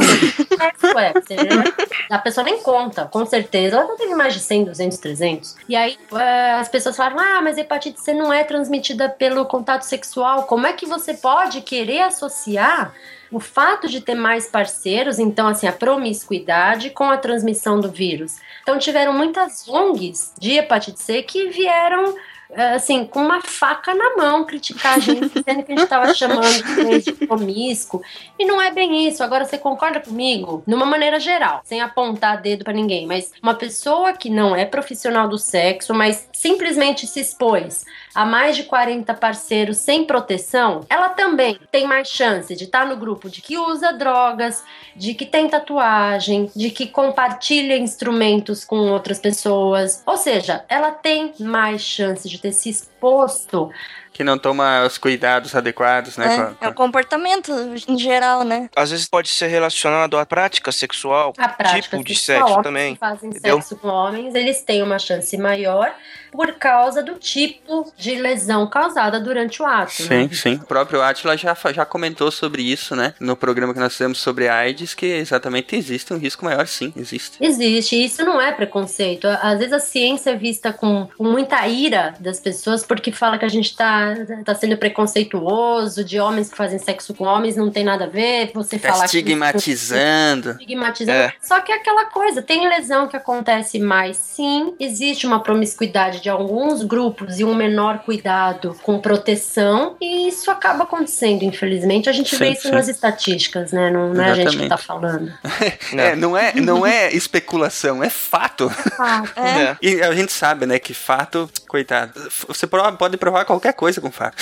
é, a pessoa nem conta, com certeza. Ela não teve mais de 100, 200, 300. E aí uh, as pessoas falaram: ah, mas hepatite C não é transmitida pelo contato sexual. Como é que você pode querer associar o fato de ter mais parceiros, então assim, a promiscuidade com a transmissão do vírus? Então tiveram muitas ONGs de hepatite C que vieram assim, com uma faca na mão, criticar a gente, dizendo que a gente estava chamando de promíscuo. E não é bem isso. Agora, você concorda comigo? Numa maneira geral, sem apontar dedo para ninguém, mas uma pessoa que não é profissional do sexo, mas simplesmente se expôs a mais de 40 parceiros sem proteção, ela também tem mais chance de estar no grupo de que usa drogas, de que tem tatuagem, de que compartilha instrumentos com outras pessoas. Ou seja, ela tem mais chance de ter se exposto que não toma os cuidados adequados, né? É, com, com... é o comportamento em geral, né? Às vezes pode ser relacionado à prática sexual, a prática tipo de sexual, sexo também. Que fazem entendeu? sexo com homens, eles têm uma chance maior por causa do tipo de lesão causada durante o ato. Sim, né? sim. O próprio Atila já, já comentou sobre isso, né? No programa que nós fizemos sobre AIDS, que exatamente existe um risco maior, sim, existe. Existe, e isso não é preconceito. Às vezes a ciência é vista com, com muita ira das pessoas porque fala que a gente tá, tá sendo preconceituoso, de homens que fazem sexo com homens não tem nada a ver. Você Tá falar estigmatizando. que estigmatizando. É. Só que é aquela coisa, tem lesão que acontece mais sim, existe uma promiscuidade de alguns grupos e um menor cuidado com proteção, e isso acaba acontecendo, infelizmente. A gente vê Sim, isso sim. nas estatísticas, né? Não, não é a gente que Exatamente. tá falando. (laughs) É, não é, não é especulação, é fato. Ah, (laughs) É. E a gente sabe, né, que fato, coitado, você prova- pode provar qualquer coisa com fato.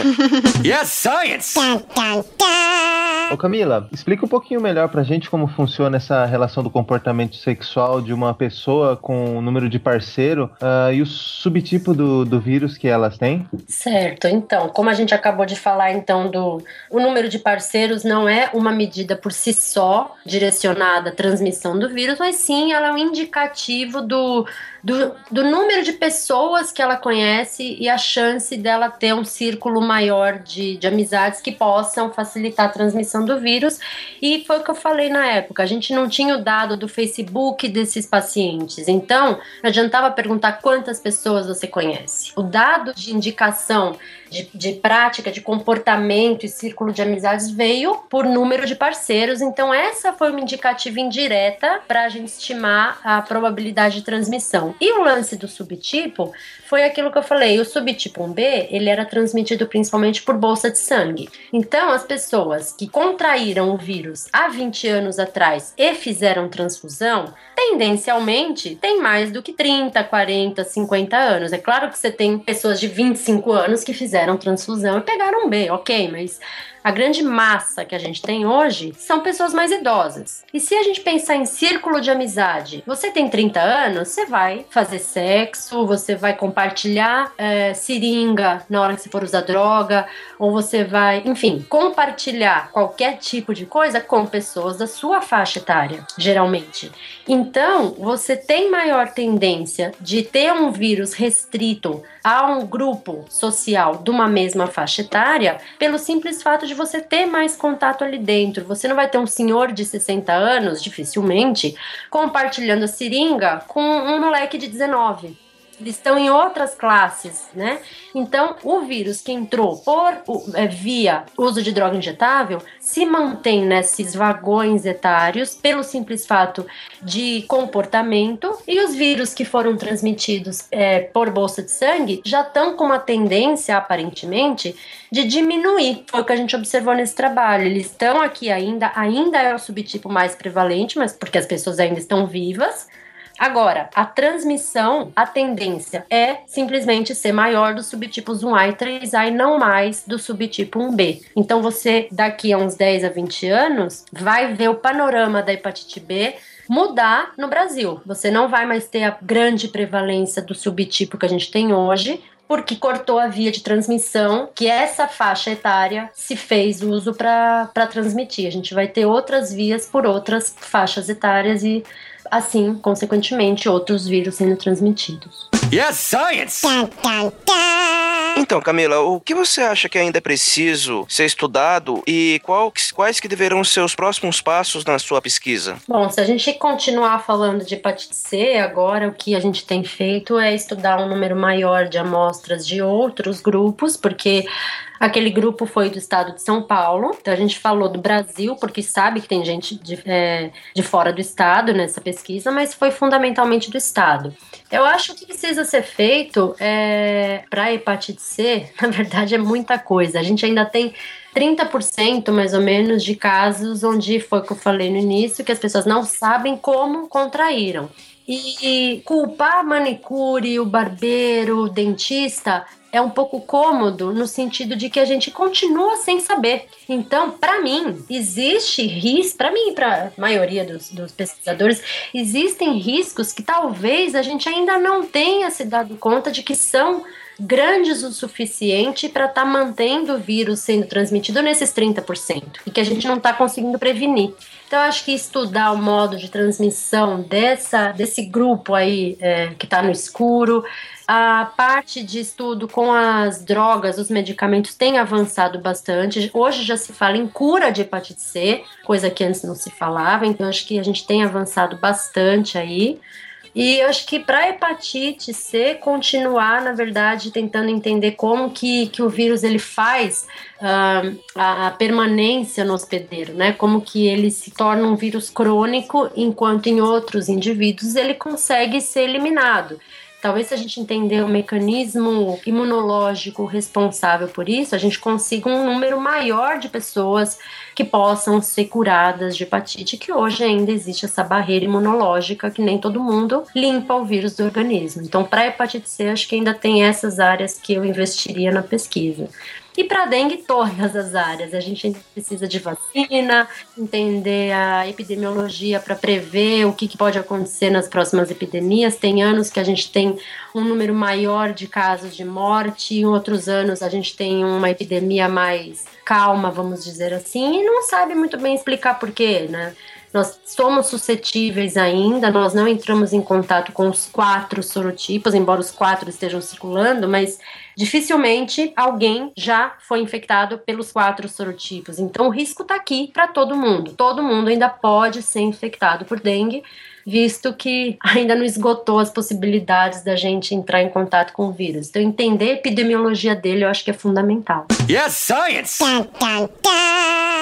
(laughs) Yes, science! Ô Camila, explica um pouquinho melhor pra gente como funciona essa relação do comportamento sexual de uma pessoa com o número de parceiro ah, e o subtipo do, do vírus que elas têm. Certo, então, como a gente acabou de falar, então, do o número de parceiros não é uma medida por si só direcionada à transmissão do vírus, mas sim ela é um indicativo do, do, do número de pessoas que ela conhece e a chance dela ter um círculo maior de, de amizades que possam facilitar a transmissão do vírus. E foi o que eu falei na época, a gente não tinha o dado do Facebook desses pacientes, então não adiantava perguntar quantas pessoas você conhece. O dado de indicação de, de prática, de comportamento e círculo de amizades veio por número de parceiros, então essa foi uma indicativa indireta para a gente estimar a probabilidade de transmissão. E o lance do subtipo foi aquilo que eu falei, o subtipo 1B, ele era transmitido principalmente por bolsa de sangue. Então, as pessoas que contraíram o vírus há 20 anos atrás e fizeram transfusão, tendencialmente tem mais do que 30, 40, 50 anos. É claro que você tem pessoas de 25 anos que fizeram transfusão e pegaram B, ok, mas a grande massa que a gente tem hoje são pessoas mais idosas. E se a gente pensar em círculo de amizade, você tem 30 anos, você vai fazer sexo, você vai compartilhar é, seringa na hora que você for usar droga, ou você vai, enfim, compartilhar qualquer tipo de coisa com pessoas da sua faixa etária, geralmente. Então, você tem maior tendência de ter um vírus restrito a um grupo social de uma mesma faixa etária pelo simples fato de você ter mais contato ali dentro. Você não vai ter um senhor de 60 anos, dificilmente, compartilhando a seringa com um moleque de 19 eles estão em outras classes, né? Então, o vírus que entrou por é, via uso de droga injetável se mantém nesses vagões etários pelo simples fato de comportamento e os vírus que foram transmitidos é, por bolsa de sangue já estão com uma tendência, aparentemente, de diminuir. Foi o que a gente observou nesse trabalho. Eles estão aqui ainda, ainda é o subtipo mais prevalente, mas porque as pessoas ainda estão vivas. Agora, a transmissão, a tendência é simplesmente ser maior dos subtipos 1A e 3A e não mais do subtipo 1B. Então, você, daqui a uns 10 a 20 anos, vai ver o panorama da hepatite B mudar no Brasil. Você não vai mais ter a grande prevalência do subtipo que a gente tem hoje, porque cortou a via de transmissão que essa faixa etária se fez uso para transmitir. A gente vai ter outras vias por outras faixas etárias e assim, consequentemente, outros vírus sendo transmitidos. Yes, science! Então, Camila, o que você acha que ainda é preciso ser estudado e qual, quais que deverão ser os próximos passos na sua pesquisa? Bom, se a gente continuar falando de hepatite C, agora o que a gente tem feito é estudar um número maior de amostras de outros grupos, porque Aquele grupo foi do estado de São Paulo. Então a gente falou do Brasil, porque sabe que tem gente de, é, de fora do estado nessa pesquisa, mas foi fundamentalmente do estado. Eu acho que precisa ser feito é, para hepatite C, (laughs) na verdade, é muita coisa. A gente ainda tem 30% mais ou menos de casos onde foi o que eu falei no início, que as pessoas não sabem como contraíram. E culpar manicure, o barbeiro, o dentista é um pouco cômodo no sentido de que a gente continua sem saber. Então, para mim, existe risco, para mim e para a maioria dos, dos, pesquisadores, existem riscos que talvez a gente ainda não tenha se dado conta de que são grandes o suficiente para estar tá mantendo o vírus sendo transmitido nesses 30% e que a gente não está conseguindo prevenir. Então, acho que estudar o modo de transmissão dessa, desse grupo aí é, que está no escuro, a parte de estudo com as drogas, os medicamentos tem avançado bastante. Hoje já se fala em cura de hepatite C, coisa que antes não se falava, então acho que a gente tem avançado bastante aí. E acho que para hepatite C continuar, na verdade, tentando entender como que, que o vírus ele faz uh, a, a, permanência no hospedeiro, né? Como que ele se torna um vírus crônico, enquanto em outros indivíduos ele consegue ser eliminado. Talvez se a gente entender o mecanismo imunológico responsável por isso, a gente consiga um número maior de pessoas que possam ser curadas de hepatite, que hoje ainda existe essa barreira imunológica que nem todo mundo limpa o vírus do organismo. Então, para hepatite C, acho que ainda tem essas áreas que eu investiria na pesquisa. E para dengue, todas as áreas. A gente precisa de vacina, entender a epidemiologia para prever o que, que, pode acontecer nas próximas epidemias. Tem anos que a gente tem um número maior de casos de morte, em outros anos a gente tem uma epidemia mais calma, vamos dizer assim, e não sabe muito bem explicar por quê, né? Nós somos suscetíveis ainda, nós não entramos em contato com os quatro sorotipos, embora os quatro estejam circulando, mas dificilmente alguém já foi infectado pelos quatro sorotipos. Então o risco está aqui para todo mundo. Todo mundo ainda pode ser infectado por dengue, visto que ainda não esgotou as possibilidades da gente entrar em contato com o vírus. Então, entender a epidemiologia dele eu acho que é fundamental. Yes, science!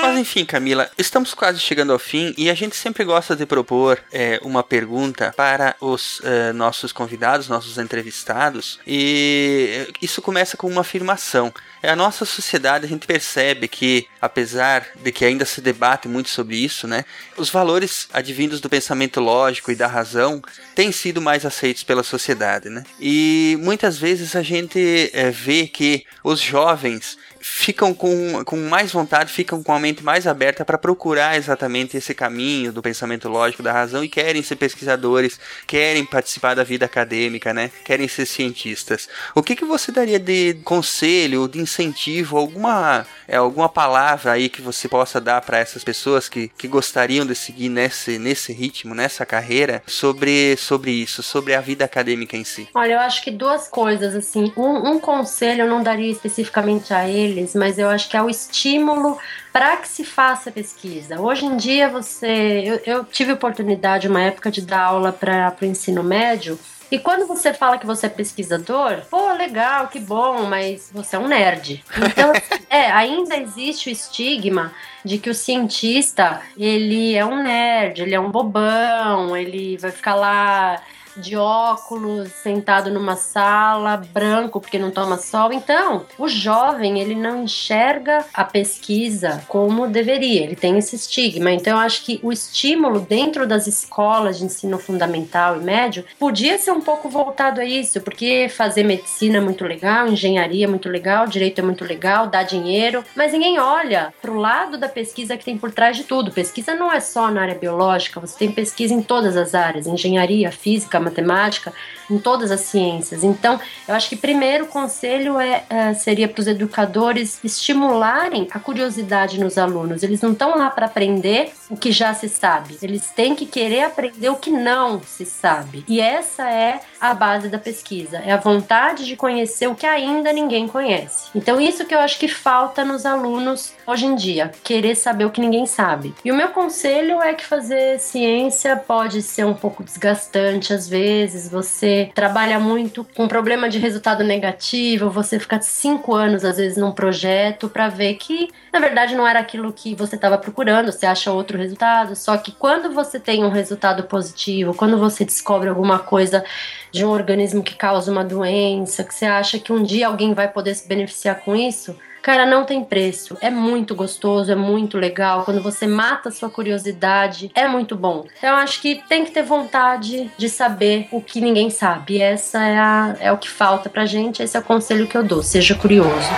Mas enfim, Camila, estamos quase chegando ao fim e a gente sempre gosta de propor é, uma pergunta para os uh, nossos convidados, nossos entrevistados, e isso começa com uma afirmação. É a nossa sociedade, a gente percebe que, apesar de que ainda se debate muito sobre isso, né, os valores advindos do pensamento lógico e da razão têm sido mais aceitos pela sociedade, né? E muitas vezes a gente é, vê que os jovens ficam com, com mais vontade, ficam com a mente mais aberta para procurar exatamente esse caminho do pensamento lógico da razão e querem ser pesquisadores, querem participar da vida acadêmica, né? Querem ser cientistas. O que, que você daria de conselho, de incentivo, alguma, é, alguma palavra aí que você possa dar para essas pessoas que, que gostariam de seguir nesse, nesse ritmo, nessa carreira, sobre, sobre isso, sobre a vida acadêmica em si? Olha, eu acho que duas coisas, assim. Um, um conselho eu não daria especificamente a ele deles, mas eu acho que é o estímulo para que se faça pesquisa. Hoje em dia, você. Eu, eu tive oportunidade, uma época, de dar aula para o ensino médio. E quando você fala que você é pesquisador, pô, legal, que bom, mas você é um nerd. Então, (laughs) é, ainda existe o estigma de que o cientista, ele é um nerd, ele é um bobão, ele vai ficar lá de óculos, sentado numa sala, branco porque não toma sol. Então, o jovem, ele não enxerga a pesquisa como deveria, ele tem esse estigma. Então, eu acho que o estímulo dentro das escolas de ensino fundamental e médio podia ser um pouco voltado a isso, porque fazer medicina é muito legal, engenharia é muito legal, direito é muito legal, dá dinheiro, mas ninguém olha para o lado da pesquisa que tem por trás de tudo. Pesquisa não é só na área biológica, você tem pesquisa em todas as áreas, engenharia, física, matemática, em todas as ciências. Então, eu acho que primeiro o conselho é, é seria para os educadores estimularem a curiosidade nos alunos. Eles não estão lá para aprender o que já se sabe, eles têm que querer aprender o que não se sabe. E essa é a base da pesquisa, é a vontade de conhecer o que ainda ninguém conhece. Então, isso que eu acho que falta nos alunos hoje em dia, querer saber o que ninguém sabe. E o meu conselho é que fazer ciência pode ser um pouco desgastante às vezes vezes, trabalha muito com problema de resultado negativo, você fica cinco anos, às vezes, num projeto para ver que, na verdade, não era aquilo que você estava procurando, você acha outro resultado. Só que quando você tem um resultado positivo, quando você descobre alguma coisa de um organismo que causa uma doença, que você acha que um dia alguém vai poder se beneficiar com isso, Cara, não tem preço. É muito gostoso, é muito legal. Quando você mata a sua curiosidade, é muito bom. Então, acho que tem que ter vontade de saber o que ninguém sabe. E essa é, a, é o que falta pra gente. Esse é o conselho que eu dou. Seja curioso.